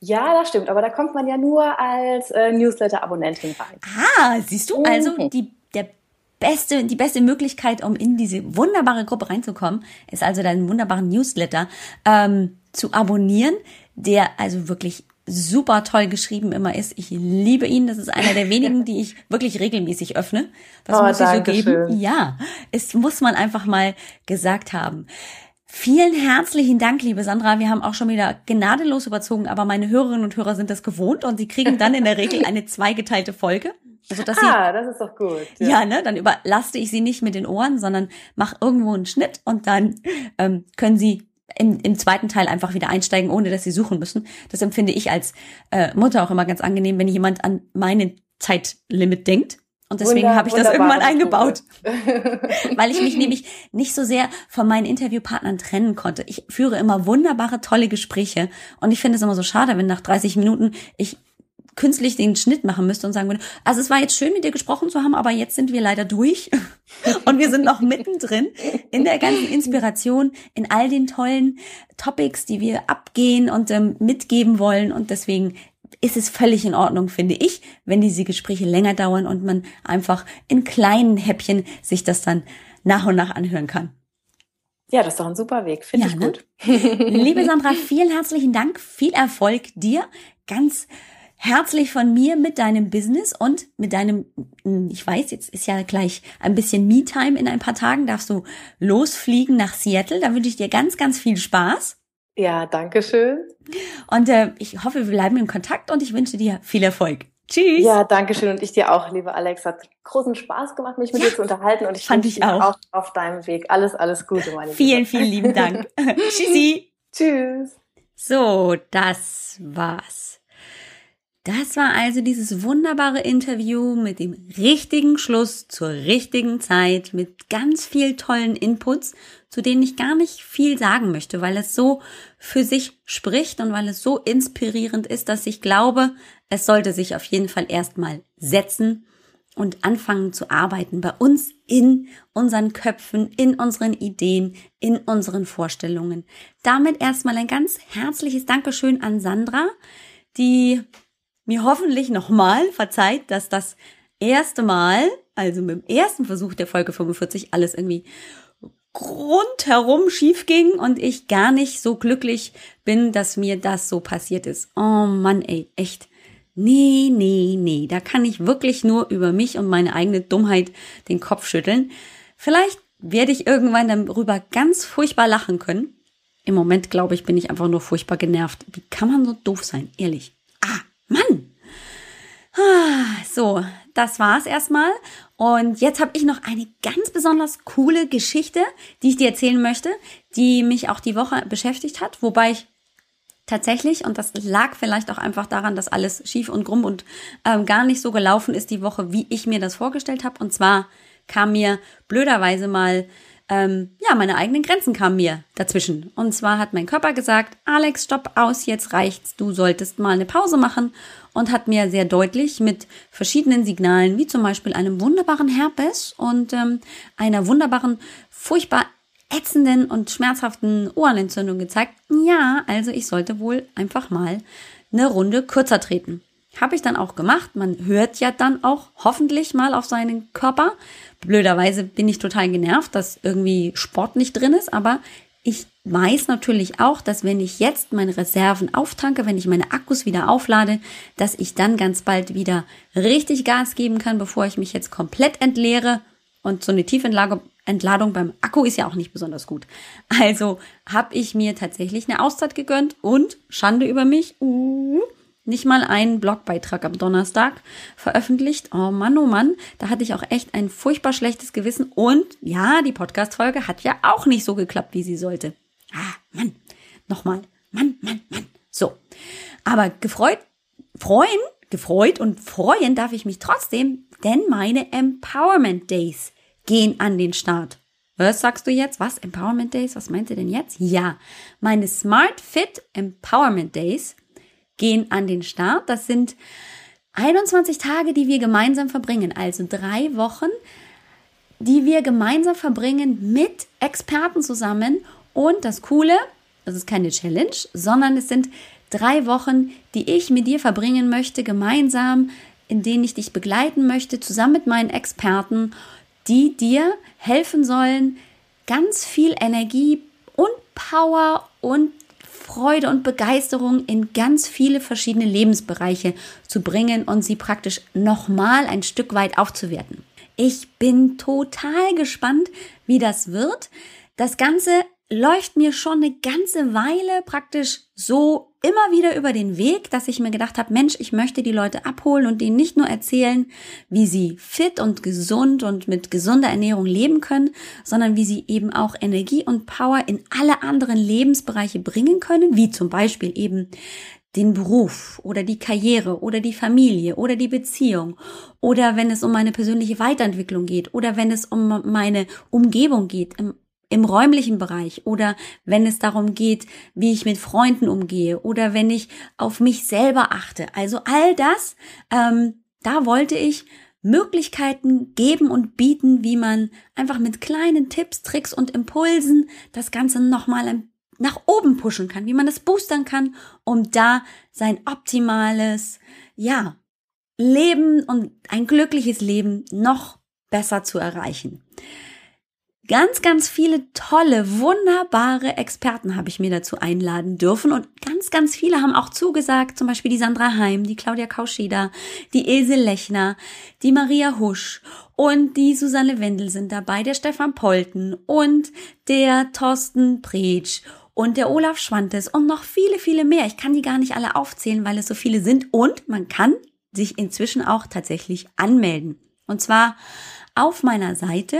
ja, das stimmt, aber da kommt man ja nur als äh, Newsletter-Abonnentin rein.
Ah, siehst du, also
Mhm.
die, der beste, die beste Möglichkeit, um in diese wunderbare Gruppe reinzukommen, ist also deinen wunderbaren Newsletter ähm, zu abonnieren, der also wirklich super toll geschrieben immer ist. Ich liebe ihn. Das ist einer der <laughs> wenigen, die ich wirklich regelmäßig öffne. Das
Oh,
muss ich so geben.
schön.
Ja, es muss man einfach mal gesagt haben. Vielen herzlichen Dank, liebe Sandra. Wir haben auch schon wieder gnadenlos überzogen, aber meine Hörerinnen und Hörer sind das gewohnt und sie kriegen dann in der Regel eine zweigeteilte Folge. Also, dass sie
Ah, das ist doch gut.
ja, ne, dann überlaste ich sie nicht mit den Ohren, sondern mach irgendwo einen Schnitt und dann ähm, können sie im, im zweiten Teil einfach wieder einsteigen, ohne dass sie suchen müssen. Das empfinde ich als äh, Mutter auch immer ganz angenehm, wenn jemand an meinen Zeitlimit denkt. Und deswegen habe ich das irgendwann eingebaut, <laughs> weil ich mich nämlich nicht so sehr von meinen Interviewpartnern trennen konnte. Ich führe immer wunderbare, tolle Gespräche und ich finde es immer so schade, wenn nach 30 Minuten ich künstlich den Schnitt machen müsste und sagen würde, also es war jetzt schön mit dir gesprochen zu haben, aber jetzt sind wir leider durch <laughs> und wir sind noch mittendrin in der ganzen Inspiration, in all den tollen Topics, die wir abgehen und ähm, mitgeben wollen und deswegen ist es völlig in Ordnung, finde ich, wenn diese Gespräche länger dauern und man einfach in kleinen Häppchen sich das dann nach und nach anhören kann.
Ja, das ist doch ein super Weg. Finde
Ja,
ich
ne?
gut.
Liebe Sandra, vielen herzlichen Dank, viel Erfolg dir. Ganz herzlich von mir mit deinem Business und mit deinem, ich weiß, jetzt ist ja gleich ein bisschen Me-Time in ein paar Tagen, darfst du losfliegen nach Seattle. Da wünsche ich dir ganz, ganz viel Spaß.
Ja, danke schön.
Und äh, ich hoffe, wir bleiben in Kontakt und ich wünsche dir viel Erfolg. Tschüss.
Ja, danke schön und ich dir auch, liebe Alex. Hat großen Spaß gemacht, mich mit ja, dir zu unterhalten und ich
fand ich auch.
auch auf deinem Weg. Alles, alles Gute, meine
Vielen, Liebe. vielen lieben Dank. <laughs> Tschüssi.
Tschüss.
So, das war's. Das war also dieses wunderbare Interview mit dem richtigen Schluss zur richtigen Zeit, mit ganz viel tollen Inputs, zu denen ich gar nicht viel sagen möchte, weil es so für sich spricht und weil es so inspirierend ist, dass ich glaube, es sollte sich auf jeden Fall erstmal setzen und anfangen zu arbeiten bei uns in unseren Köpfen, in unseren Ideen, in unseren Vorstellungen. Damit erstmal ein ganz herzliches Dankeschön an Sandra, die mir hoffentlich nochmal verzeiht, dass das erste Mal, also mit dem ersten Versuch der Folge 45, alles irgendwie rundherum schief ging und ich gar nicht so glücklich bin, dass mir das so passiert ist. Oh Mann, ey, echt. Nee, nee, nee. Da kann ich wirklich nur über mich und meine eigene Dummheit den Kopf schütteln. Vielleicht werde ich irgendwann darüber ganz furchtbar lachen können. Im Moment, glaube ich, bin ich einfach nur furchtbar genervt. Wie kann man so doof sein? Ehrlich. Mann! Ah, so, das war's erstmal. Und jetzt habe ich noch eine ganz besonders coole Geschichte, die ich dir erzählen möchte, die mich auch die Woche beschäftigt hat, wobei ich tatsächlich, und das lag vielleicht auch einfach daran, dass alles schief und krumm und ähm, gar nicht so gelaufen ist die Woche, wie ich mir das vorgestellt habe. Und zwar kam mir blöderweise mal ähm, ja, meine eigenen Grenzen kamen mir dazwischen. Und zwar hat mein Körper gesagt, Alex, stopp aus, jetzt reicht's, du solltest mal eine Pause machen und hat mir sehr deutlich mit verschiedenen Signalen, wie zum Beispiel einem wunderbaren Herpes und ähm, einer wunderbaren, furchtbar ätzenden und schmerzhaften Ohrenentzündung gezeigt, ja, also ich sollte wohl einfach mal eine Runde kürzer treten. Habe ich dann auch gemacht. Man hört ja dann auch hoffentlich mal auf seinen Körper. Blöderweise bin ich total genervt, dass irgendwie Sport nicht drin ist, aber ich weiß natürlich auch, dass wenn ich jetzt meine Reserven auftanke, wenn ich meine Akkus wieder auflade, dass ich dann ganz bald wieder richtig Gas geben kann, bevor ich mich jetzt komplett entleere. Und so eine Tiefentladung beim Akku ist ja auch nicht besonders gut. Also habe ich mir tatsächlich eine Auszeit gegönnt und Schande über mich. Uh, nicht mal einen Blogbeitrag am Donnerstag veröffentlicht. Oh Mann, oh Mann, da hatte ich auch echt ein furchtbar schlechtes Gewissen. Und ja, die Podcast-Folge hat ja auch nicht so geklappt, wie sie sollte. Ah, Mann, nochmal. Mann, Mann, Mann. So. Aber gefreut, freuen, gefreut und freuen darf ich mich trotzdem, denn meine Empowerment Days gehen an den Start. Was sagst du jetzt? Was? Empowerment Days? Was meint ihr denn jetzt? Ja, meine Smart Fit Empowerment Days gehen an den Start. Das sind 21 Tage, die wir gemeinsam verbringen, also drei Wochen, die wir gemeinsam verbringen mit Experten zusammen. Und das Coole, das ist keine Challenge, sondern es sind drei Wochen, die ich mit dir verbringen möchte, gemeinsam, in denen ich dich begleiten möchte, zusammen mit meinen Experten, die dir helfen sollen, ganz viel Energie und Power und Freude und Begeisterung in ganz viele verschiedene Lebensbereiche zu bringen und sie praktisch nochmal ein Stück weit aufzuwerten. Ich bin total gespannt, wie das wird. Das Ganze läuft mir schon eine ganze Weile praktisch so immer wieder über den Weg, dass ich mir gedacht habe, Mensch, ich möchte die Leute abholen und denen nicht nur erzählen, wie sie fit und gesund und mit gesunder Ernährung leben können, sondern wie sie eben auch Energie und Power in alle anderen Lebensbereiche bringen können, wie zum Beispiel eben den Beruf oder die Karriere oder die Familie oder die Beziehung oder wenn es um meine persönliche Weiterentwicklung geht oder wenn es um meine Umgebung geht, im räumlichen Bereich oder wenn es darum geht, wie ich mit Freunden umgehe oder wenn ich auf mich selber achte. Also all das, ähm, da wollte ich Möglichkeiten geben und bieten, wie man einfach mit kleinen Tipps, Tricks und Impulsen das Ganze nochmal nach oben pushen kann, wie man das boostern kann, um da sein optimales, ja, Leben und ein glückliches Leben noch besser zu erreichen. Ganz, ganz viele tolle, wunderbare Experten habe ich mir dazu einladen dürfen und ganz, ganz viele haben auch zugesagt, zum Beispiel die Sandra Heim, die Claudia Kauscheda, die Ilse Lechner, die Maria Husch und die Susanne Wendel sind dabei, der Stefan Polten und der Thorsten Pretsch und der Olaf Schwantes und noch viele, viele mehr. Ich kann die gar nicht alle aufzählen, weil es so viele sind und man kann sich inzwischen auch tatsächlich anmelden. Und zwar auf meiner Seite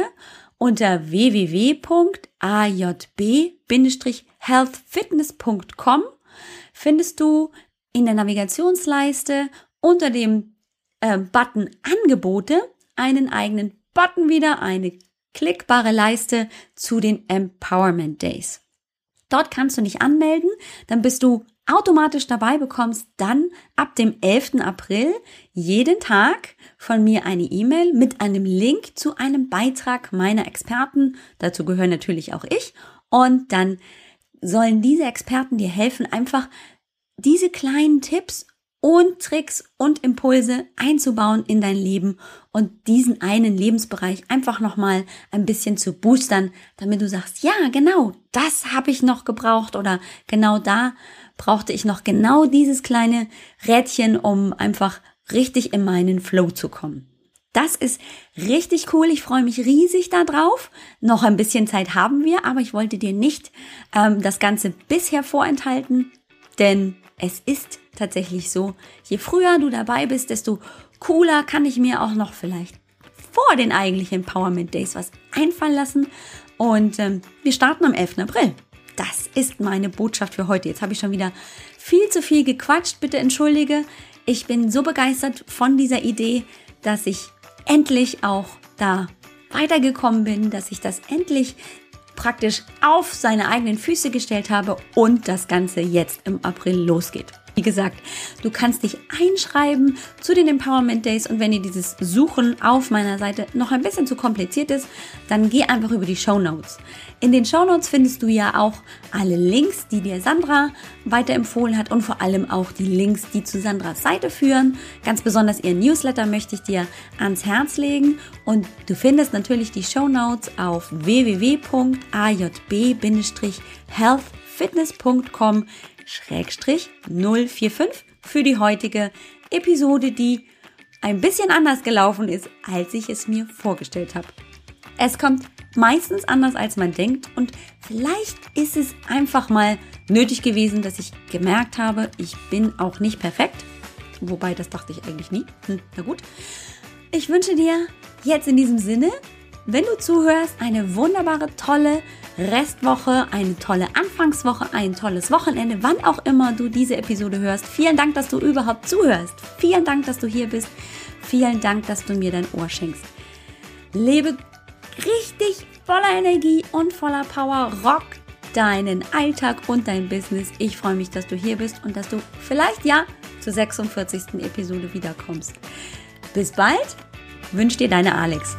unter www.ajb-healthfitness.com findest du in der Navigationsleiste unter dem äh, Button Angebote einen eigenen Button wieder, eine klickbare Leiste zu den Empowerment Days. Dort kannst du dich anmelden, dann bist du automatisch dabei, bekommst dann ab dem 11. April jeden Tag von mir eine E-Mail mit einem Link zu einem Beitrag meiner Experten. Dazu gehören natürlich auch ich. Und dann sollen diese Experten dir helfen, einfach diese kleinen Tipps und Tricks und Impulse einzubauen in dein Leben und diesen einen Lebensbereich einfach nochmal ein bisschen zu boostern, damit du sagst, ja, genau, das habe ich noch gebraucht oder genau da brauchte ich noch genau dieses kleine Rädchen, um einfach richtig in meinen Flow zu kommen. Das ist richtig cool. Ich freue mich riesig darauf. Noch ein bisschen Zeit haben wir, aber ich wollte dir nicht ähm, das Ganze bisher vorenthalten, denn es ist tatsächlich so, je früher du dabei bist, desto cooler kann ich mir auch noch vielleicht vor den eigentlichen Empowerment Days was einfallen lassen. Und ähm, wir starten am 11. April. Das ist meine Botschaft für heute. Jetzt habe ich schon wieder viel zu viel gequatscht. Bitte entschuldige. Ich bin so begeistert von dieser Idee, dass ich endlich auch da weitergekommen bin, dass ich das endlich praktisch auf seine eigenen Füße gestellt habe und das Ganze jetzt im April losgeht. Wie gesagt, du kannst dich einschreiben zu den Empowerment Days und wenn dir dieses Suchen auf meiner Seite noch ein bisschen zu kompliziert ist, dann geh einfach über die Show Notes. In den Show Notes findest du ja auch alle Links, die dir Sandra weiterempfohlen hat und vor allem auch die Links, die zu Sandras Seite führen. Ganz besonders ihr Newsletter möchte ich dir ans Herz legen und du findest natürlich die Show Notes auf www.ajb-healthfitness.com 045 für die heutige Episode, die ein bisschen anders gelaufen ist, als ich es mir vorgestellt habe. Es kommt meistens anders, als man denkt und vielleicht ist es einfach mal nötig gewesen, dass ich gemerkt habe, ich bin auch nicht perfekt. Wobei, das dachte ich eigentlich nie. Hm, na gut. Ich wünsche dir jetzt in diesem Sinne, wenn du zuhörst, eine wunderbare, tolle Restwoche, eine tolle Anfangswoche, ein tolles Wochenende, wann auch immer du diese Episode hörst. Vielen Dank, dass du überhaupt zuhörst. Vielen Dank, dass du hier bist. Vielen Dank, dass du mir dein Ohr schenkst. Lebe richtig voller Energie und voller Power. Rock deinen Alltag und dein Business. Ich freue mich, dass du hier bist und dass du vielleicht ja zur 46. Episode wiederkommst. Bis bald. Wünsche dir deine Alex.